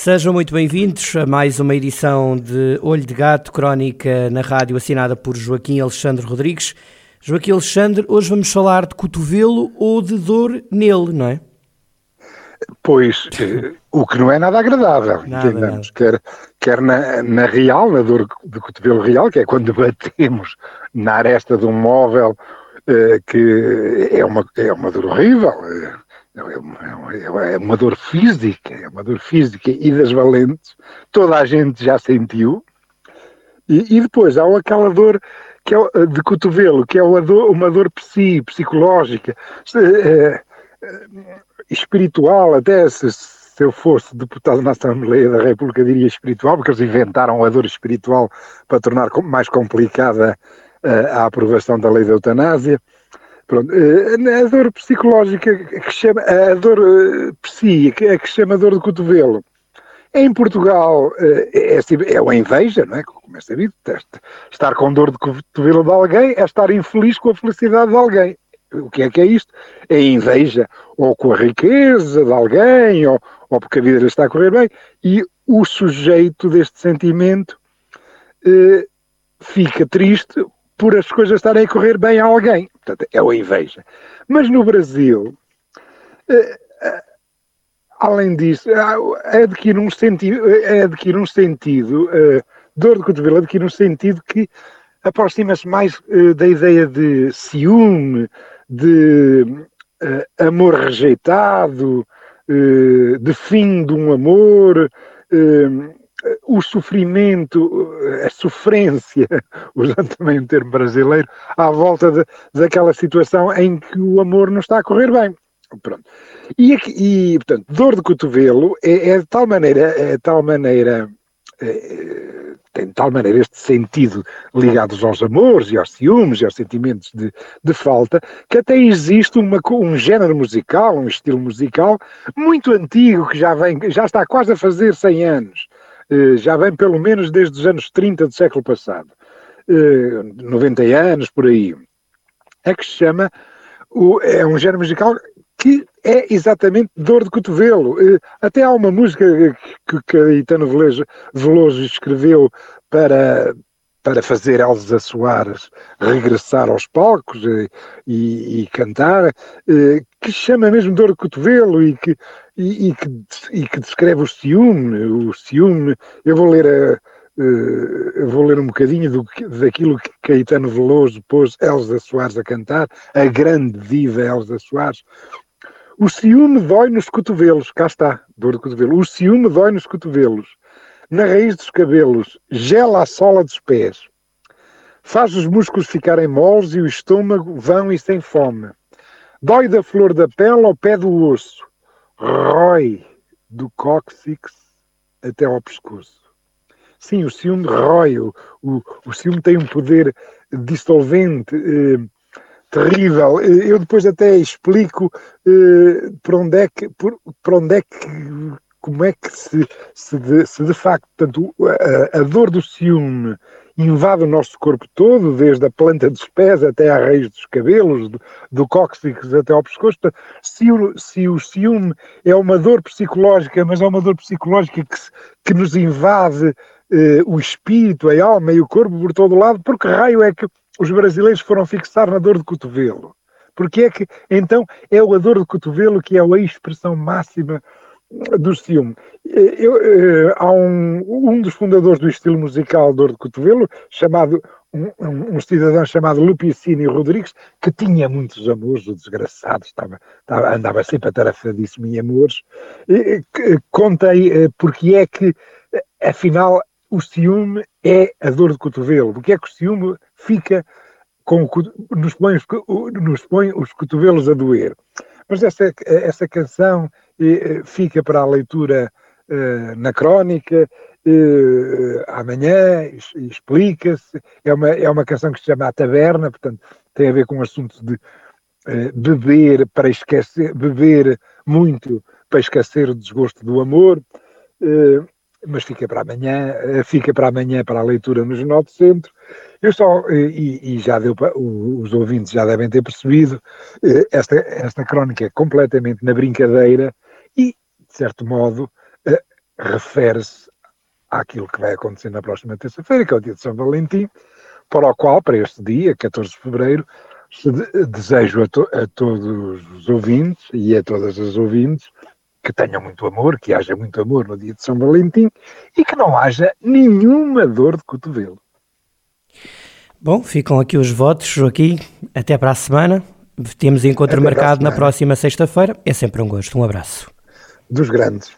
Sejam muito bem-vindos a mais uma edição de Olho de Gato, crónica na rádio assinada por Joaquim Alexandre Rodrigues. Joaquim Alexandre, hoje vamos falar de cotovelo ou de dor nele, não é? Pois, eh, o que não é nada agradável, nada, entendemos. Nada. Quer, quer na, na real, na dor de cotovelo real, que é quando batemos na aresta de um móvel, eh, que é uma, é uma dor horrível. Eh, é, é, é uma dor física, é uma dor física e das valentes, toda a gente já sentiu. E, e depois há aquela dor que é de cotovelo, que é uma dor, uma dor psi, psicológica, é, espiritual, até se, se eu fosse deputado na Assembleia da República diria espiritual, porque eles inventaram a dor espiritual para tornar mais complicada a aprovação da lei da eutanásia. Pronto, eh, a dor psicológica que chama, a dor eh, psi, que, que chama dor de cotovelo, em Portugal eh, é, é, é uma inveja, não é? Como é sabido, estar com dor de cotovelo de alguém é estar infeliz com a felicidade de alguém. O que é que é isto? É inveja, ou com a riqueza de alguém, ou, ou porque a vida lhe está a correr bem, e o sujeito deste sentimento eh, fica triste por as coisas estarem a correr bem a alguém. Portanto, é a inveja. Mas no Brasil, eh, eh, além disso, adquire um sentido, adquire um sentido eh, dor de cotovelo adquire um sentido que aproxima-se mais da ideia de ciúme, de amor rejeitado, de fim de um amor, o sofrimento, a sofrência, usando também um termo brasileiro, à volta de, daquela situação em que o amor não está a correr bem. Pronto. E, e portanto, dor de cotovelo é, é de tal maneira, é de tal maneira, é, tem de tal maneira este sentido ligados aos amores e aos ciúmes e aos sentimentos de, de falta, que até existe uma, um género musical, um estilo musical muito antigo, que já, vem, já está quase a fazer 100 anos, eh, já vem pelo menos desde os anos 30 do século passado, 90 eh, anos por aí, é que se chama, é um género musical que é exatamente dor de cotovelo. Eh, até há uma música que Caetano Veloso escreveu para, para fazer Elza Soares regressar aos palcos e, e, e cantar, que chama mesmo dor de cotovelo e que, e, e, que, e que descreve o ciúme, o ciúme, eu vou ler a, Uh, vou ler um bocadinho do, daquilo que Caetano Veloso pôs Elza Soares a cantar, a grande diva Elza Soares. O ciúme dói nos cotovelos, cá está, dor de cotovelo. O ciúme dói nos cotovelos, na raiz dos cabelos, gela a sola dos pés, faz os músculos ficarem moles e o estômago vão e sem fome. Dói da flor da pele ao pé do osso, rói do cóccix até ao pescoço. Sim, o ciúme rói, o, o, o ciúme tem um poder dissolvente eh, terrível. Eh, eu depois até explico eh, para onde é que, por, para onde é que como é que se, se, de, se de facto tanto a, a, dor do ciúme invade o nosso corpo todo, desde a planta dos pés até à raiz dos cabelos, do, do cóccix até ao pescoço. Se o, se o ciúme é uma dor psicológica, mas é uma dor psicológica que, que nos invade eh, o espírito, a alma e o corpo por todo lado, por que raio é que os brasileiros foram fixar na dor de cotovelo? Porque é que, então, é a dor de cotovelo que é a expressão máxima do ciúme. Eu, eu, há um, um dos fundadores do estilo musical Dor de Cotovelo, chamado um, um, cidadão chamado Lupicínio Rodrigues, que tinha muitos amores, o desgraçado, estava, estava, andava sempre atarefadíssimo em amores. E, contei eh, porque é que, afinal, o ciúme é a dor de cotovelo, porque é que o ciúme fica com o, nos, põe os, nos põe os cotovelos a doer. Mas essa, essa canção fica para a leitura uh, na crónica amanhã, explica-se. É uma, é uma canção que se chama A Taberna, portanto, tem a ver com o assunto de beber para esquecer, beber muito para esquecer o desgosto do amor. Mas fica para amanhã, fica para amanhã para a leitura no Jornal do Centro. Eu só, e, e já deu para, os ouvintes já devem ter percebido, esta, esta crónica é completamente na brincadeira e, de certo modo, refere-se àquilo que vai acontecer na próxima terça-feira, que é o dia de São Valentim, para o qual, para este dia, 14 de fevereiro, desejo a, to a todos os ouvintes e a todas as ouvintes que tenham muito amor, que haja muito amor no dia de São Valentim e que não haja nenhuma dor de cotovelo. Bom, ficam aqui os votos, Joaquim. Até para a semana. Temos encontro Até marcado na próxima sexta-feira. É sempre um gosto. Um abraço. Dos grandes.